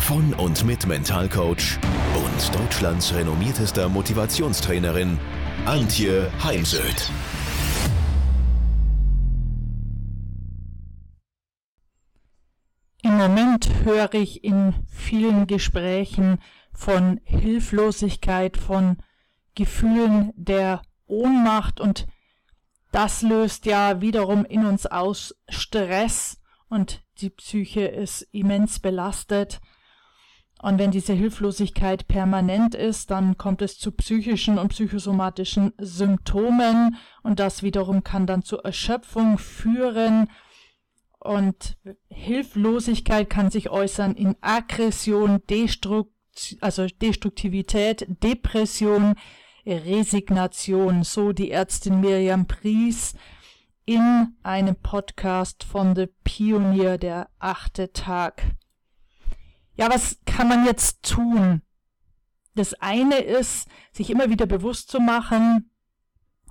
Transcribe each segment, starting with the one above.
von und mit Mentalcoach und Deutschlands renommiertester Motivationstrainerin Antje Heimsöth. Im Moment höre ich in vielen Gesprächen von Hilflosigkeit, von Gefühlen der Ohnmacht und das löst ja wiederum in uns aus Stress und die Psyche ist immens belastet. Und wenn diese Hilflosigkeit permanent ist, dann kommt es zu psychischen und psychosomatischen Symptomen und das wiederum kann dann zur Erschöpfung führen. Und Hilflosigkeit kann sich äußern in Aggression, Destrukt also Destruktivität, Depression, Resignation, so die Ärztin Miriam Pries in einem Podcast von The Pionier, der achte Tag. Ja, was kann man jetzt tun? Das eine ist, sich immer wieder bewusst zu machen,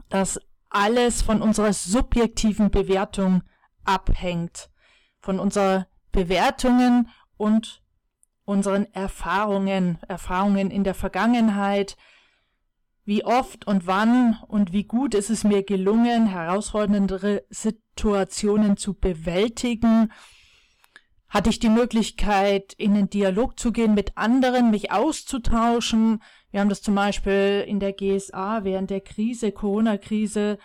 dass alles von unserer subjektiven Bewertung abhängt, von unseren Bewertungen und unseren Erfahrungen, Erfahrungen in der Vergangenheit, wie oft und wann und wie gut ist es mir gelungen, herausfordernde Situationen zu bewältigen? Hatte ich die Möglichkeit, in den Dialog zu gehen mit anderen, mich auszutauschen? Wir haben das zum Beispiel in der GSA während der Krise, Corona-Krise,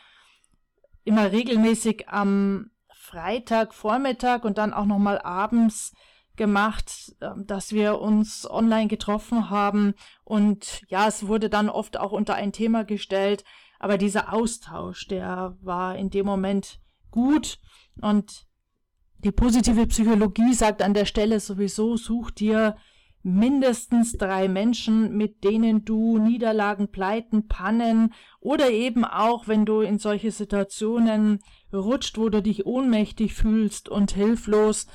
immer regelmäßig am Freitag, Vormittag und dann auch nochmal abends gemacht, ähm, dass wir uns online getroffen haben und ja, es wurde dann oft auch unter ein Thema gestellt, aber dieser Austausch, der war in dem Moment gut und die positive Psychologie sagt an der Stelle sowieso, such dir mindestens drei Menschen, mit denen du Niederlagen, Pleiten, Pannen oder eben auch, wenn du in solche Situationen rutscht, wo du dich ohnmächtig fühlst und hilflos,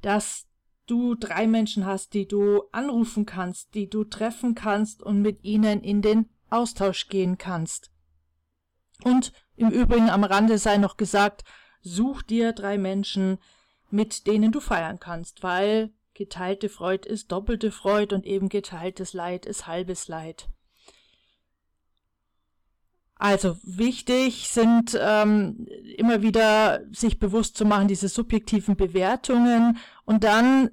dass du drei Menschen hast, die du anrufen kannst, die du treffen kannst und mit ihnen in den Austausch gehen kannst. Und im Übrigen am Rande sei noch gesagt, such dir drei Menschen, mit denen du feiern kannst, weil geteilte Freud ist doppelte Freud und eben geteiltes Leid ist halbes Leid. Also wichtig sind ähm, immer wieder sich bewusst zu machen, diese subjektiven Bewertungen und dann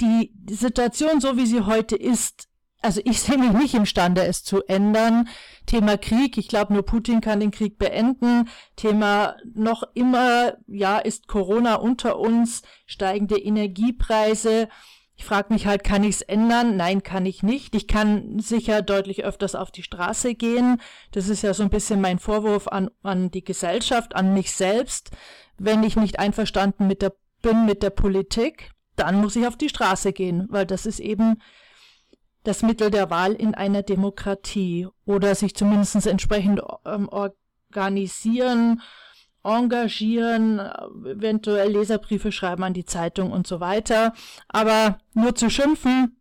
die, die Situation, so wie sie heute ist, also ich sehe mich nicht imstande, es zu ändern. Thema Krieg, ich glaube, nur Putin kann den Krieg beenden. Thema noch immer, ja, ist Corona unter uns, steigende Energiepreise. Ich frage mich halt, kann ich es ändern? Nein, kann ich nicht. Ich kann sicher deutlich öfters auf die Straße gehen. Das ist ja so ein bisschen mein Vorwurf an, an die Gesellschaft, an mich selbst. Wenn ich nicht einverstanden mit der, bin mit der Politik, dann muss ich auf die Straße gehen, weil das ist eben das Mittel der Wahl in einer Demokratie oder sich zumindest entsprechend ähm, organisieren engagieren, eventuell Leserbriefe schreiben an die Zeitung und so weiter. Aber nur zu schimpfen,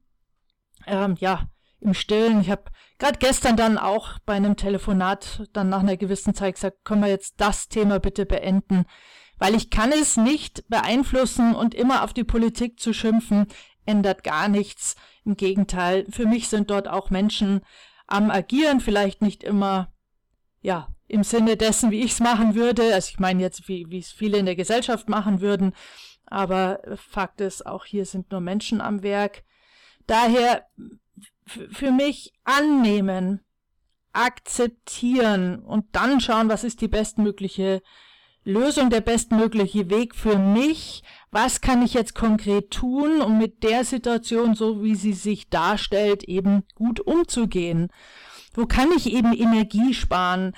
ähm, ja, im Stillen. Ich habe gerade gestern dann auch bei einem Telefonat dann nach einer gewissen Zeit gesagt, können wir jetzt das Thema bitte beenden, weil ich kann es nicht beeinflussen und immer auf die Politik zu schimpfen, ändert gar nichts. Im Gegenteil, für mich sind dort auch Menschen am Agieren, vielleicht nicht immer, ja, im Sinne dessen, wie ich es machen würde. Also ich meine jetzt, wie, es viele in der Gesellschaft machen würden. Aber Fakt ist, auch hier sind nur Menschen am Werk. Daher für mich annehmen, akzeptieren und dann schauen, was ist die bestmögliche Lösung, der bestmögliche Weg für mich. Was kann ich jetzt konkret tun, um mit der Situation, so wie sie sich darstellt, eben gut umzugehen? Wo kann ich eben Energie sparen?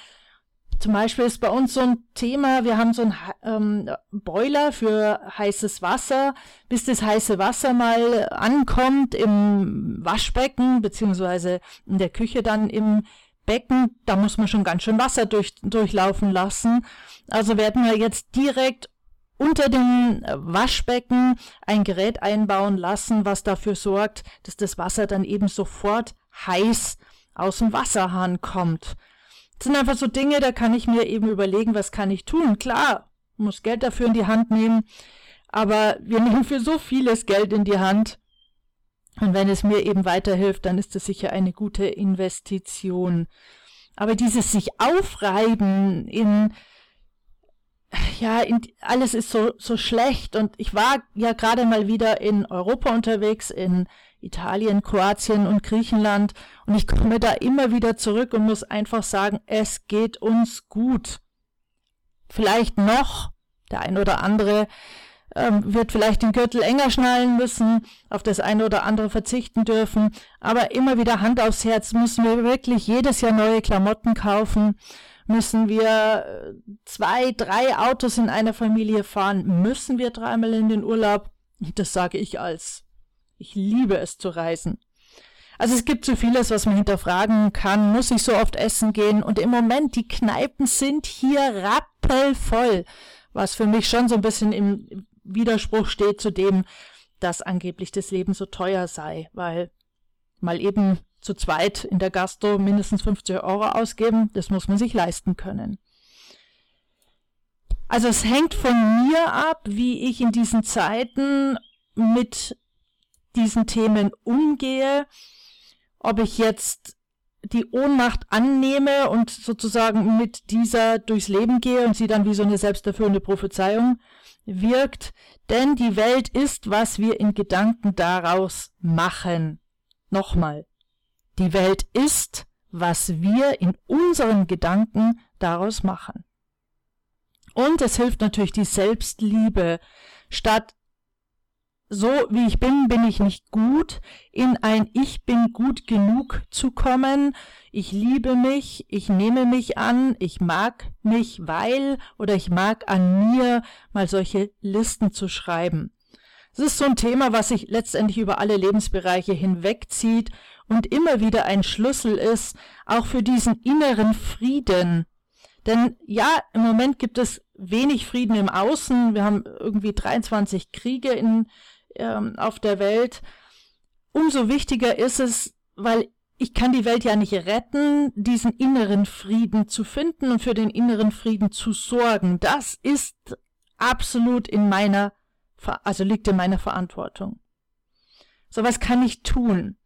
zum Beispiel ist bei uns so ein Thema, wir haben so einen ähm, Boiler für heißes Wasser, bis das heiße Wasser mal ankommt im Waschbecken, beziehungsweise in der Küche dann im Becken, da muss man schon ganz schön Wasser durch, durchlaufen lassen. Also werden wir jetzt direkt unter dem Waschbecken ein Gerät einbauen lassen, was dafür sorgt, dass das Wasser dann eben sofort heiß aus dem Wasserhahn kommt. Das sind einfach so Dinge, da kann ich mir eben überlegen, was kann ich tun. Klar, muss Geld dafür in die Hand nehmen, aber wir nehmen für so vieles Geld in die Hand. Und wenn es mir eben weiterhilft, dann ist es sicher eine gute Investition. Aber dieses sich aufreiben in, ja, in, alles ist so, so schlecht und ich war ja gerade mal wieder in Europa unterwegs, in Italien, Kroatien und Griechenland. Und ich komme da immer wieder zurück und muss einfach sagen, es geht uns gut. Vielleicht noch, der ein oder andere ähm, wird vielleicht den Gürtel enger schnallen müssen, auf das eine oder andere verzichten dürfen. Aber immer wieder Hand aufs Herz, müssen wir wirklich jedes Jahr neue Klamotten kaufen? Müssen wir äh, zwei, drei Autos in einer Familie fahren? Müssen wir dreimal in den Urlaub? Das sage ich als ich liebe es zu reisen. Also es gibt so vieles, was man hinterfragen kann. Muss ich so oft essen gehen? Und im Moment, die Kneipen sind hier rappelvoll, was für mich schon so ein bisschen im Widerspruch steht zu dem, dass angeblich das Leben so teuer sei, weil mal eben zu zweit in der Gastro mindestens 50 Euro ausgeben, das muss man sich leisten können. Also es hängt von mir ab, wie ich in diesen Zeiten mit diesen Themen umgehe, ob ich jetzt die Ohnmacht annehme und sozusagen mit dieser durchs Leben gehe und sie dann wie so eine selbsterfüllende Prophezeiung wirkt, denn die Welt ist, was wir in Gedanken daraus machen. Nochmal, die Welt ist, was wir in unseren Gedanken daraus machen. Und es hilft natürlich die Selbstliebe, statt so wie ich bin, bin ich nicht gut, in ein Ich bin gut genug zu kommen. Ich liebe mich, ich nehme mich an, ich mag mich, weil oder ich mag an mir, mal solche Listen zu schreiben. Es ist so ein Thema, was sich letztendlich über alle Lebensbereiche hinwegzieht und immer wieder ein Schlüssel ist, auch für diesen inneren Frieden. Denn ja, im Moment gibt es wenig Frieden im Außen. Wir haben irgendwie 23 Kriege in ähm, auf der Welt, umso wichtiger ist es, weil ich kann die Welt ja nicht retten, diesen inneren Frieden zu finden und für den inneren Frieden zu sorgen. Das ist absolut in meiner, also liegt in meiner Verantwortung. So was kann ich tun?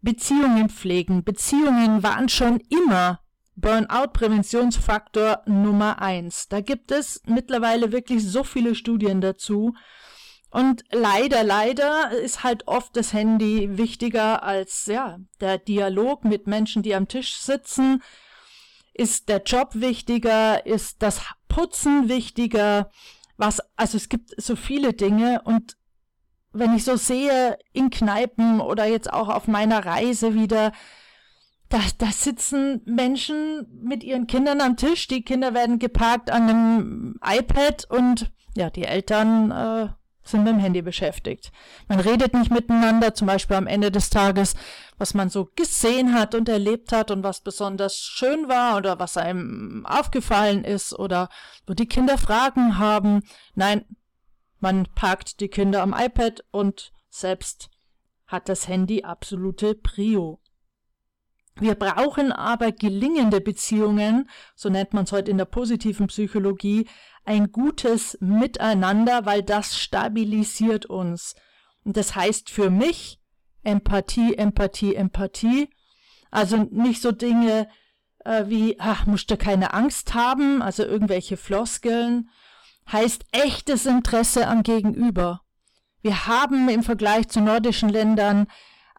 Beziehungen pflegen. Beziehungen waren schon immer Burnout-Präventionsfaktor Nummer eins. Da gibt es mittlerweile wirklich so viele Studien dazu. Und leider, leider ist halt oft das Handy wichtiger als ja, der Dialog mit Menschen, die am Tisch sitzen. Ist der Job wichtiger? Ist das Putzen wichtiger? Was, also es gibt so viele Dinge und wenn ich so sehe in Kneipen oder jetzt auch auf meiner Reise wieder, da, da sitzen Menschen mit ihren Kindern am Tisch. Die Kinder werden geparkt an einem iPad und ja, die Eltern äh, sind mit dem Handy beschäftigt. Man redet nicht miteinander, zum Beispiel am Ende des Tages, was man so gesehen hat und erlebt hat und was besonders schön war oder was einem aufgefallen ist oder wo die Kinder Fragen haben. Nein, man parkt die Kinder am iPad und selbst hat das Handy absolute Prio. Wir brauchen aber gelingende Beziehungen, so nennt man es heute in der positiven Psychologie, ein gutes Miteinander, weil das stabilisiert uns. Und das heißt für mich Empathie, Empathie, Empathie. Also nicht so Dinge äh, wie, ach, musst du keine Angst haben, also irgendwelche Floskeln. Heißt echtes Interesse am Gegenüber. Wir haben im Vergleich zu nordischen Ländern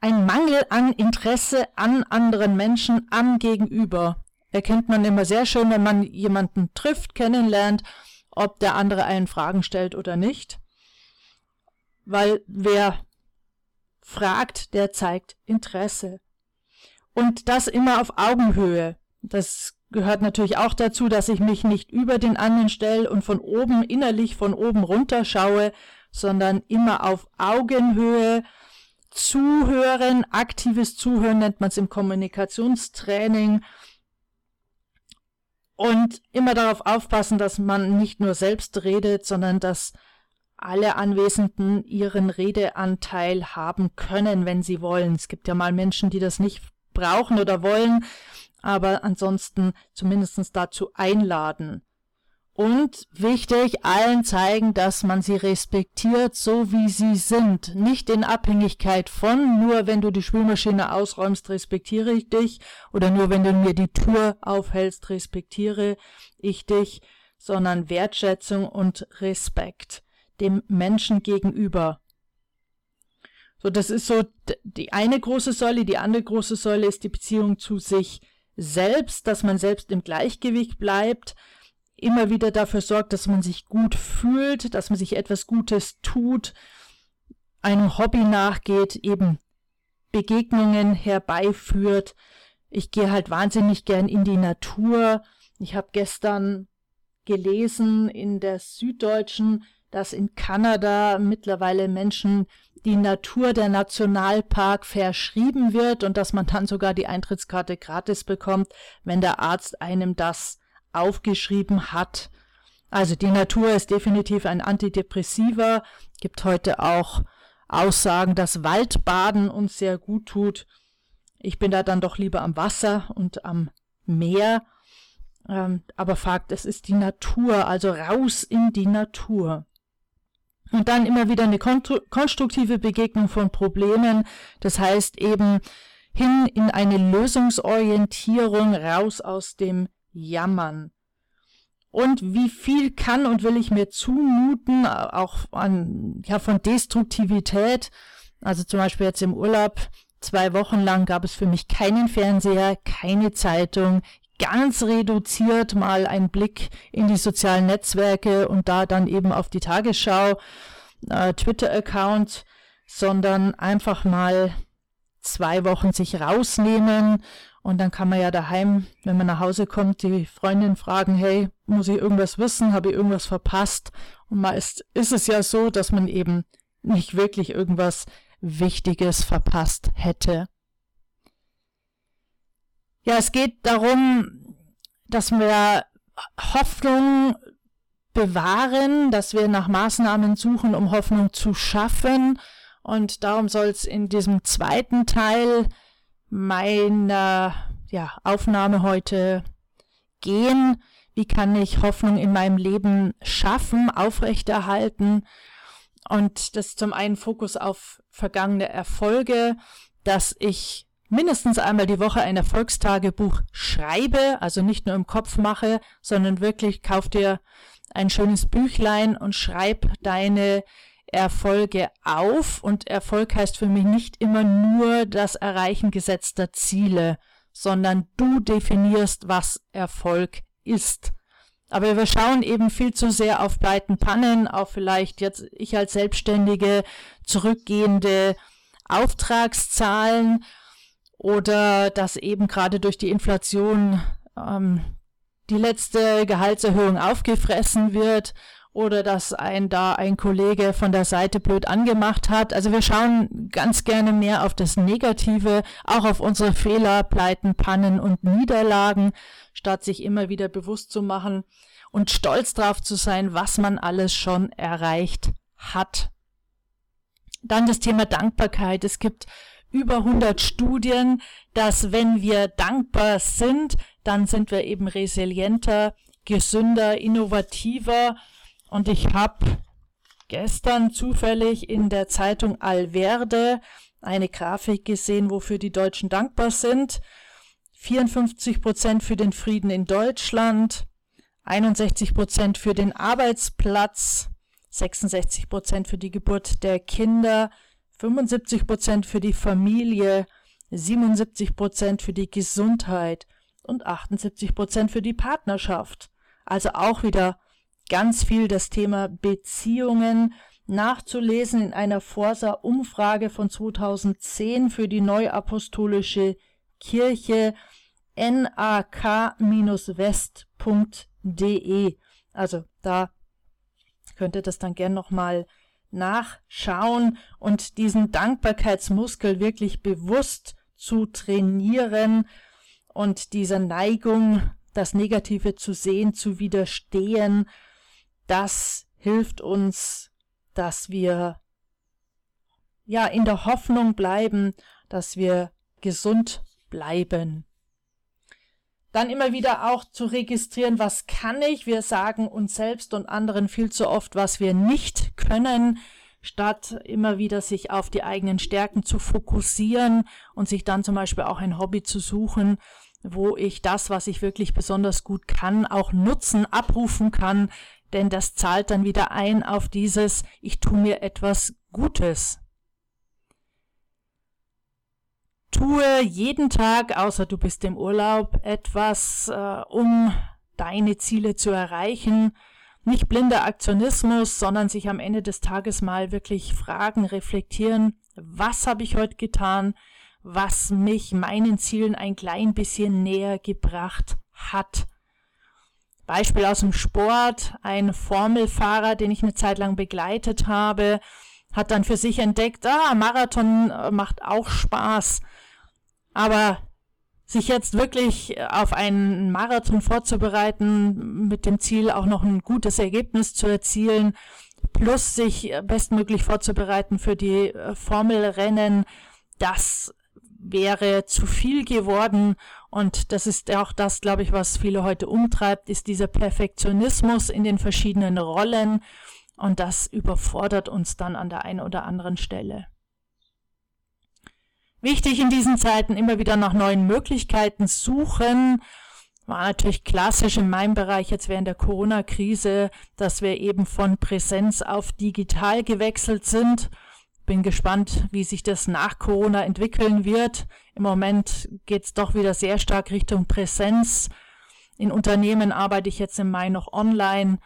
ein Mangel an Interesse an anderen Menschen, am Gegenüber. Erkennt man immer sehr schön, wenn man jemanden trifft, kennenlernt ob der andere einen Fragen stellt oder nicht. Weil wer fragt, der zeigt Interesse. Und das immer auf Augenhöhe. Das gehört natürlich auch dazu, dass ich mich nicht über den anderen stelle und von oben innerlich von oben runter schaue, sondern immer auf Augenhöhe zuhören. Aktives Zuhören nennt man es im Kommunikationstraining. Und immer darauf aufpassen, dass man nicht nur selbst redet, sondern dass alle Anwesenden ihren Redeanteil haben können, wenn sie wollen. Es gibt ja mal Menschen, die das nicht brauchen oder wollen, aber ansonsten zumindest dazu einladen. Und wichtig, allen zeigen, dass man sie respektiert, so wie sie sind. Nicht in Abhängigkeit von, nur wenn du die Spülmaschine ausräumst, respektiere ich dich, oder nur wenn du mir die Tür aufhältst, respektiere ich dich, sondern Wertschätzung und Respekt dem Menschen gegenüber. So, das ist so die eine große Säule. Die andere große Säule ist die Beziehung zu sich selbst, dass man selbst im Gleichgewicht bleibt, immer wieder dafür sorgt, dass man sich gut fühlt, dass man sich etwas Gutes tut, einem Hobby nachgeht, eben Begegnungen herbeiführt. Ich gehe halt wahnsinnig gern in die Natur. Ich habe gestern gelesen in der Süddeutschen, dass in Kanada mittlerweile Menschen die Natur der Nationalpark verschrieben wird und dass man dann sogar die Eintrittskarte gratis bekommt, wenn der Arzt einem das aufgeschrieben hat. Also die Natur ist definitiv ein Antidepressiver, gibt heute auch Aussagen, dass Waldbaden uns sehr gut tut. Ich bin da dann doch lieber am Wasser und am Meer. Ähm, aber Fakt, es ist die Natur, also raus in die Natur. Und dann immer wieder eine konstruktive Begegnung von Problemen. Das heißt eben hin in eine Lösungsorientierung, raus aus dem Jammern. Und wie viel kann und will ich mir zumuten, auch an, ja, von Destruktivität. Also zum Beispiel jetzt im Urlaub, zwei Wochen lang gab es für mich keinen Fernseher, keine Zeitung, ganz reduziert mal einen Blick in die sozialen Netzwerke und da dann eben auf die Tagesschau, äh, Twitter-Account, sondern einfach mal zwei Wochen sich rausnehmen und dann kann man ja daheim, wenn man nach Hause kommt, die Freundin fragen, hey, muss ich irgendwas wissen, habe ich irgendwas verpasst? Und meist ist es ja so, dass man eben nicht wirklich irgendwas Wichtiges verpasst hätte. Ja, es geht darum, dass wir Hoffnung bewahren, dass wir nach Maßnahmen suchen, um Hoffnung zu schaffen. Und darum soll es in diesem zweiten Teil meiner ja, Aufnahme heute gehen. Wie kann ich Hoffnung in meinem Leben schaffen, aufrechterhalten? Und das zum einen Fokus auf vergangene Erfolge, dass ich mindestens einmal die Woche ein Erfolgstagebuch schreibe, also nicht nur im Kopf mache, sondern wirklich kauf dir ein schönes Büchlein und schreib deine Erfolge auf. Und Erfolg heißt für mich nicht immer nur das Erreichen gesetzter Ziele, sondern du definierst, was Erfolg ist. Aber wir schauen eben viel zu sehr auf Pleiten, Pannen, auf vielleicht jetzt ich als Selbstständige zurückgehende Auftragszahlen oder dass eben gerade durch die Inflation ähm, die letzte Gehaltserhöhung aufgefressen wird oder dass ein da ein Kollege von der Seite blöd angemacht hat. Also wir schauen ganz gerne mehr auf das Negative, auch auf unsere Fehler, Pleiten, Pannen und Niederlagen, statt sich immer wieder bewusst zu machen und stolz drauf zu sein, was man alles schon erreicht hat. Dann das Thema Dankbarkeit. Es gibt über 100 Studien, dass wenn wir dankbar sind, dann sind wir eben resilienter, gesünder, innovativer. Und ich habe gestern zufällig in der Zeitung Alverde eine Grafik gesehen, wofür die Deutschen dankbar sind. 54 Prozent für den Frieden in Deutschland, 61 Prozent für den Arbeitsplatz, 66 Prozent für die Geburt der Kinder, 75 Prozent für die Familie, 77 Prozent für die Gesundheit und 78 Prozent für die Partnerschaft. Also auch wieder ganz viel das Thema Beziehungen nachzulesen in einer Forsa-Umfrage von 2010 für die Neuapostolische Kirche. nak-west.de. Also da könnt ihr das dann gern nochmal nachschauen und diesen Dankbarkeitsmuskel wirklich bewusst zu trainieren und dieser Neigung, das Negative zu sehen, zu widerstehen, das hilft uns, dass wir ja in der Hoffnung bleiben, dass wir gesund bleiben. Dann immer wieder auch zu registrieren, was kann ich? Wir sagen uns selbst und anderen viel zu oft, was wir nicht können, statt immer wieder sich auf die eigenen Stärken zu fokussieren und sich dann zum Beispiel auch ein Hobby zu suchen, wo ich das, was ich wirklich besonders gut kann, auch nutzen, abrufen kann, denn das zahlt dann wieder ein auf dieses, ich tue mir etwas Gutes. Tue jeden Tag, außer du bist im Urlaub, etwas, äh, um deine Ziele zu erreichen. Nicht blinder Aktionismus, sondern sich am Ende des Tages mal wirklich fragen, reflektieren, was habe ich heute getan, was mich meinen Zielen ein klein bisschen näher gebracht hat. Beispiel aus dem Sport, ein Formelfahrer, den ich eine Zeit lang begleitet habe, hat dann für sich entdeckt, ah, Marathon äh, macht auch Spaß. Aber sich jetzt wirklich auf einen Marathon vorzubereiten, mit dem Ziel auch noch ein gutes Ergebnis zu erzielen, plus sich bestmöglich vorzubereiten für die äh, Formelrennen, das wäre zu viel geworden. Und das ist auch das, glaube ich, was viele heute umtreibt, ist dieser Perfektionismus in den verschiedenen Rollen. Und das überfordert uns dann an der einen oder anderen Stelle. Wichtig in diesen Zeiten immer wieder nach neuen Möglichkeiten suchen. War natürlich klassisch in meinem Bereich jetzt während der Corona-Krise, dass wir eben von Präsenz auf digital gewechselt sind. Bin gespannt, wie sich das nach Corona entwickeln wird. Im Moment geht es doch wieder sehr stark Richtung Präsenz. In Unternehmen arbeite ich jetzt im Mai noch online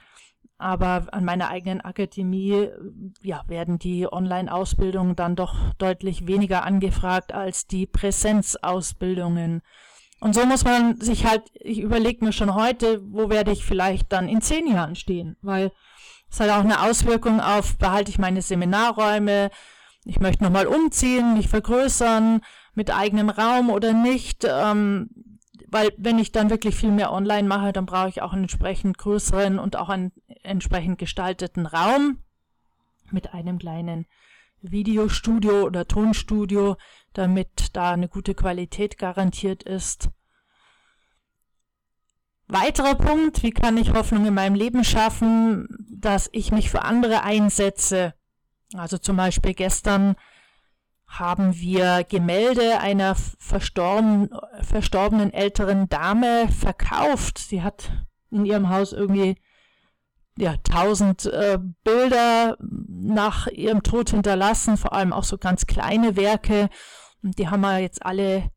aber an meiner eigenen Akademie ja, werden die Online-Ausbildungen dann doch deutlich weniger angefragt als die Präsenzausbildungen. Und so muss man sich halt, ich überlege mir schon heute, wo werde ich vielleicht dann in zehn Jahren stehen, weil es hat auch eine Auswirkung auf, behalte ich meine Seminarräume, ich möchte nochmal umziehen, mich vergrößern mit eigenem Raum oder nicht. Ähm, weil wenn ich dann wirklich viel mehr online mache, dann brauche ich auch einen entsprechend größeren und auch einen entsprechend gestalteten Raum mit einem kleinen Videostudio oder Tonstudio, damit da eine gute Qualität garantiert ist. Weiterer Punkt, wie kann ich Hoffnung in meinem Leben schaffen, dass ich mich für andere einsetze. Also zum Beispiel gestern haben wir Gemälde einer verstorben, verstorbenen älteren Dame verkauft. Sie hat in ihrem Haus irgendwie ja, tausend äh, Bilder nach ihrem Tod hinterlassen, vor allem auch so ganz kleine Werke. Und die haben wir jetzt alle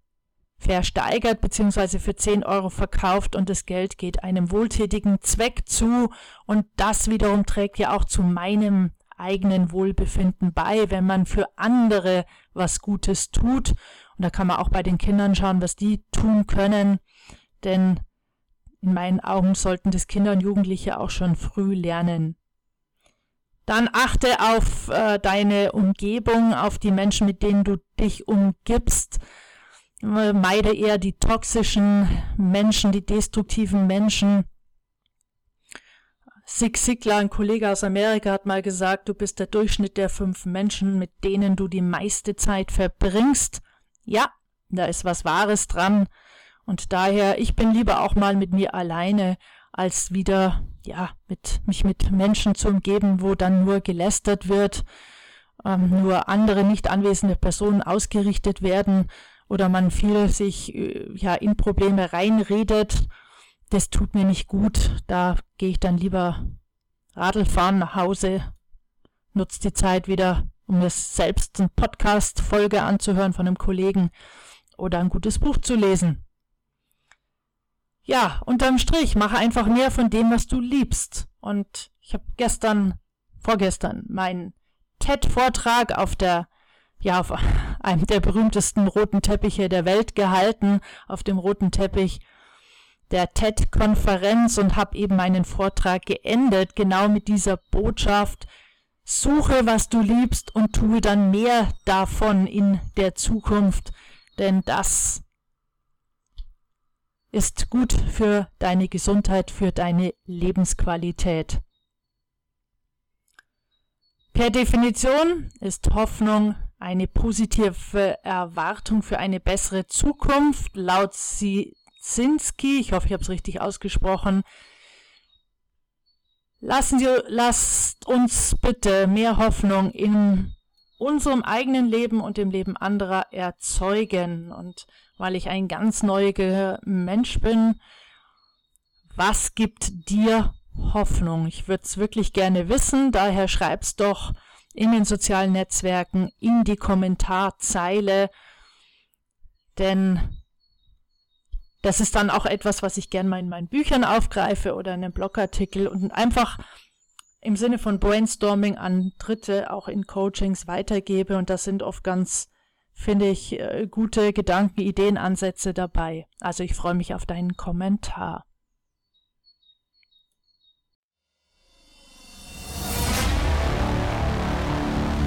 versteigert bzw. für 10 Euro verkauft und das Geld geht einem wohltätigen Zweck zu und das wiederum trägt ja auch zu meinem eigenen Wohlbefinden bei, wenn man für andere was Gutes tut. Und da kann man auch bei den Kindern schauen, was die tun können. Denn in meinen Augen sollten das Kinder und Jugendliche auch schon früh lernen. Dann achte auf äh, deine Umgebung, auf die Menschen, mit denen du dich umgibst. Meide eher die toxischen Menschen, die destruktiven Menschen. Sig Sigler, ein Kollege aus Amerika, hat mal gesagt, du bist der Durchschnitt der fünf Menschen, mit denen du die meiste Zeit verbringst. Ja, da ist was Wahres dran. Und daher, ich bin lieber auch mal mit mir alleine, als wieder, ja, mit, mich mit Menschen zu umgeben, wo dann nur gelästert wird, ähm, nur andere nicht anwesende Personen ausgerichtet werden oder man viel sich, äh, ja, in Probleme reinredet das tut mir nicht gut. Da gehe ich dann lieber Radl fahren nach Hause, nutze die Zeit wieder, um mir selbst eine Podcast-Folge anzuhören von einem Kollegen oder ein gutes Buch zu lesen. Ja, unterm Strich, mache einfach mehr von dem, was du liebst. Und ich habe gestern, vorgestern, meinen TED-Vortrag auf der, ja, auf einem der berühmtesten roten Teppiche der Welt gehalten, auf dem roten Teppich der TED-Konferenz und habe eben meinen Vortrag geendet, genau mit dieser Botschaft, suche, was du liebst und tue dann mehr davon in der Zukunft, denn das ist gut für deine Gesundheit, für deine Lebensqualität. Per Definition ist Hoffnung eine positive Erwartung für eine bessere Zukunft. Laut Sinski, ich hoffe, ich habe es richtig ausgesprochen, lassen Sie, lasst uns bitte mehr Hoffnung in unserem eigenen Leben und im Leben anderer erzeugen. Und weil ich ein ganz neuer Mensch bin, was gibt dir Hoffnung? Ich würde es wirklich gerne wissen, daher schreib's doch in den sozialen Netzwerken, in die Kommentarzeile, denn das ist dann auch etwas, was ich gerne mal in meinen Büchern aufgreife oder in einem Blogartikel und einfach im Sinne von Brainstorming an Dritte auch in Coachings weitergebe. Und das sind oft ganz, finde ich, äh, gute Gedanken, Ideen, Ansätze dabei. Also ich freue mich auf deinen Kommentar.